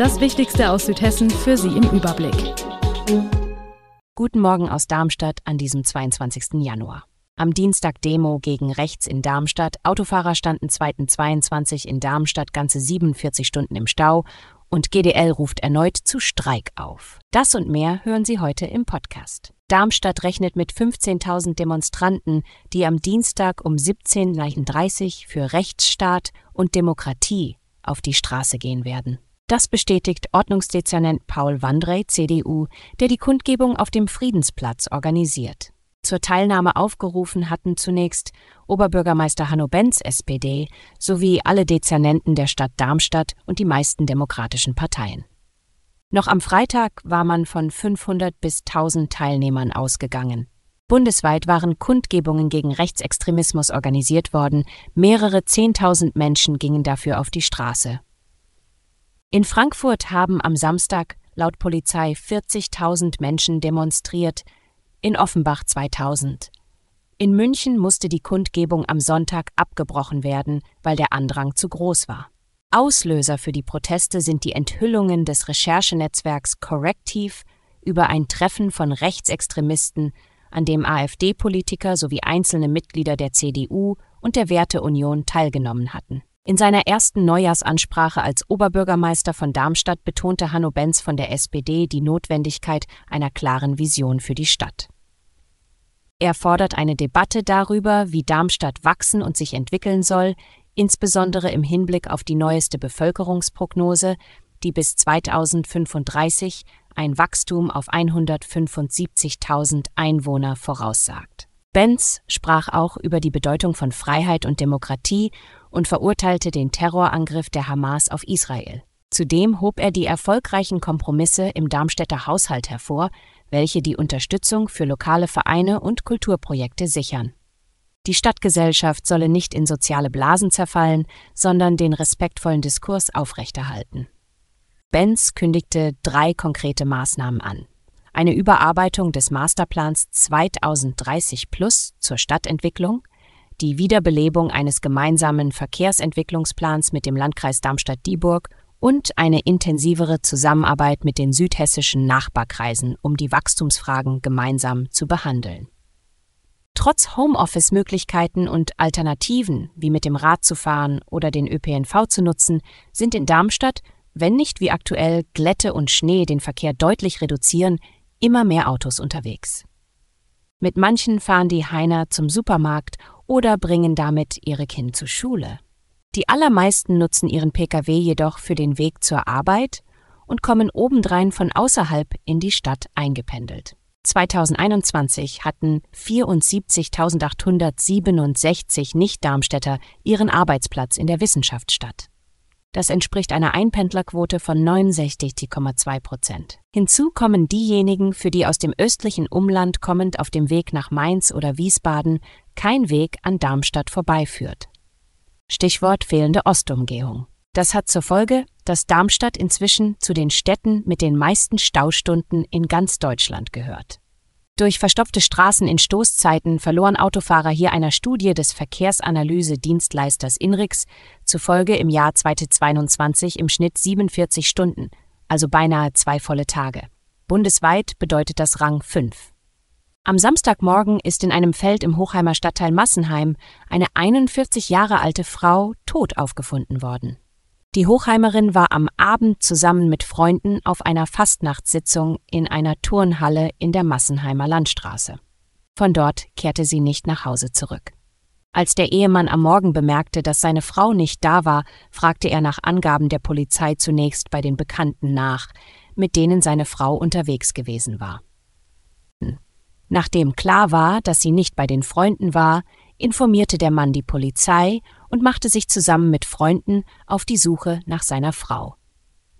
Das Wichtigste aus Südhessen für Sie im Überblick. Guten Morgen aus Darmstadt an diesem 22. Januar. Am Dienstag Demo gegen rechts in Darmstadt. Autofahrer standen 2.22 in Darmstadt ganze 47 Stunden im Stau und GDL ruft erneut zu Streik auf. Das und mehr hören Sie heute im Podcast. Darmstadt rechnet mit 15.000 Demonstranten, die am Dienstag um 17.30 Uhr für Rechtsstaat und Demokratie auf die Straße gehen werden. Das bestätigt Ordnungsdezernent Paul Wandrey, CDU, der die Kundgebung auf dem Friedensplatz organisiert. Zur Teilnahme aufgerufen hatten zunächst Oberbürgermeister Hanno Benz, SPD, sowie alle Dezernenten der Stadt Darmstadt und die meisten demokratischen Parteien. Noch am Freitag war man von 500 bis 1000 Teilnehmern ausgegangen. Bundesweit waren Kundgebungen gegen Rechtsextremismus organisiert worden, mehrere Zehntausend Menschen gingen dafür auf die Straße. In Frankfurt haben am Samstag laut Polizei 40.000 Menschen demonstriert, in Offenbach 2000. In München musste die Kundgebung am Sonntag abgebrochen werden, weil der Andrang zu groß war. Auslöser für die Proteste sind die Enthüllungen des Recherchenetzwerks Corrective über ein Treffen von Rechtsextremisten, an dem AfD-Politiker sowie einzelne Mitglieder der CDU und der Werteunion teilgenommen hatten. In seiner ersten Neujahrsansprache als Oberbürgermeister von Darmstadt betonte Hanno Benz von der SPD die Notwendigkeit einer klaren Vision für die Stadt. Er fordert eine Debatte darüber, wie Darmstadt wachsen und sich entwickeln soll, insbesondere im Hinblick auf die neueste Bevölkerungsprognose, die bis 2035 ein Wachstum auf 175.000 Einwohner voraussagt. Benz sprach auch über die Bedeutung von Freiheit und Demokratie und verurteilte den Terrorangriff der Hamas auf Israel. Zudem hob er die erfolgreichen Kompromisse im Darmstädter Haushalt hervor, welche die Unterstützung für lokale Vereine und Kulturprojekte sichern. Die Stadtgesellschaft solle nicht in soziale Blasen zerfallen, sondern den respektvollen Diskurs aufrechterhalten. Benz kündigte drei konkrete Maßnahmen an. Eine Überarbeitung des Masterplans 2030 Plus zur Stadtentwicklung, die Wiederbelebung eines gemeinsamen Verkehrsentwicklungsplans mit dem Landkreis Darmstadt-Dieburg und eine intensivere Zusammenarbeit mit den südhessischen Nachbarkreisen, um die Wachstumsfragen gemeinsam zu behandeln. Trotz Homeoffice-Möglichkeiten und Alternativen, wie mit dem Rad zu fahren oder den ÖPNV zu nutzen, sind in Darmstadt, wenn nicht wie aktuell Glätte und Schnee den Verkehr deutlich reduzieren, immer mehr Autos unterwegs. Mit manchen fahren die Heiner zum Supermarkt oder bringen damit ihre Kind zur Schule. Die allermeisten nutzen ihren Pkw jedoch für den Weg zur Arbeit und kommen obendrein von außerhalb in die Stadt eingependelt. 2021 hatten 74.867 Nicht-Darmstädter ihren Arbeitsplatz in der Wissenschaftsstadt. Das entspricht einer Einpendlerquote von 69,2 Prozent. Hinzu kommen diejenigen, für die aus dem östlichen Umland kommend auf dem Weg nach Mainz oder Wiesbaden kein Weg an Darmstadt vorbeiführt. Stichwort fehlende Ostumgehung. Das hat zur Folge, dass Darmstadt inzwischen zu den Städten mit den meisten Staustunden in ganz Deutschland gehört. Durch verstopfte Straßen in Stoßzeiten verloren Autofahrer hier einer Studie des Verkehrsanalyse-Dienstleisters INRIX zufolge im Jahr 2022 im Schnitt 47 Stunden, also beinahe zwei volle Tage. Bundesweit bedeutet das Rang 5. Am Samstagmorgen ist in einem Feld im Hochheimer Stadtteil Massenheim eine 41 Jahre alte Frau tot aufgefunden worden. Die Hochheimerin war am Abend zusammen mit Freunden auf einer Fastnachtssitzung in einer Turnhalle in der Massenheimer Landstraße. Von dort kehrte sie nicht nach Hause zurück. Als der Ehemann am Morgen bemerkte, dass seine Frau nicht da war, fragte er nach Angaben der Polizei zunächst bei den Bekannten nach, mit denen seine Frau unterwegs gewesen war. Nachdem klar war, dass sie nicht bei den Freunden war, informierte der Mann die Polizei und machte sich zusammen mit Freunden auf die Suche nach seiner Frau.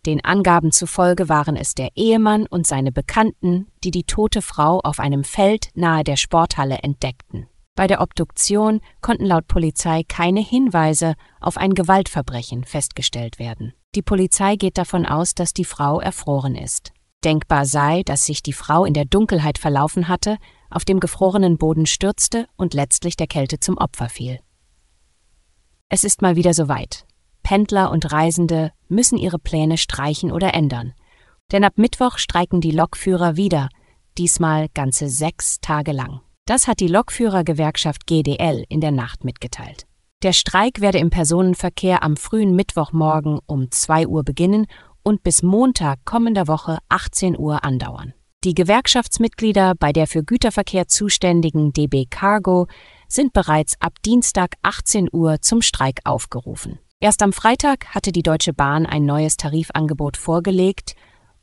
Den Angaben zufolge waren es der Ehemann und seine Bekannten, die die tote Frau auf einem Feld nahe der Sporthalle entdeckten. Bei der Obduktion konnten laut Polizei keine Hinweise auf ein Gewaltverbrechen festgestellt werden. Die Polizei geht davon aus, dass die Frau erfroren ist. Denkbar sei, dass sich die Frau in der Dunkelheit verlaufen hatte, auf dem gefrorenen Boden stürzte und letztlich der Kälte zum Opfer fiel. Es ist mal wieder soweit. Pendler und Reisende müssen ihre Pläne streichen oder ändern. Denn ab Mittwoch streiken die Lokführer wieder, diesmal ganze sechs Tage lang. Das hat die Lokführergewerkschaft GDL in der Nacht mitgeteilt. Der Streik werde im Personenverkehr am frühen Mittwochmorgen um 2 Uhr beginnen und bis Montag kommender Woche 18 Uhr andauern. Die Gewerkschaftsmitglieder bei der für Güterverkehr zuständigen DB Cargo sind bereits ab Dienstag 18 Uhr zum Streik aufgerufen. Erst am Freitag hatte die Deutsche Bahn ein neues Tarifangebot vorgelegt,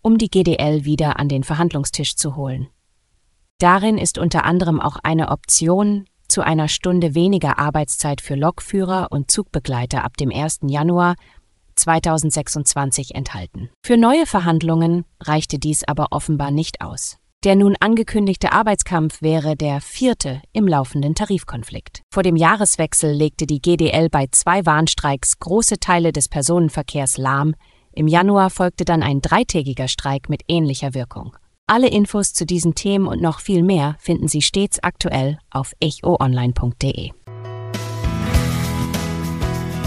um die GDL wieder an den Verhandlungstisch zu holen. Darin ist unter anderem auch eine Option zu einer Stunde weniger Arbeitszeit für Lokführer und Zugbegleiter ab dem 1. Januar 2026 enthalten. Für neue Verhandlungen reichte dies aber offenbar nicht aus. Der nun angekündigte Arbeitskampf wäre der vierte im laufenden Tarifkonflikt. Vor dem Jahreswechsel legte die GDL bei zwei Warnstreiks große Teile des Personenverkehrs lahm. Im Januar folgte dann ein dreitägiger Streik mit ähnlicher Wirkung. Alle Infos zu diesen Themen und noch viel mehr finden Sie stets aktuell auf echoonline.de.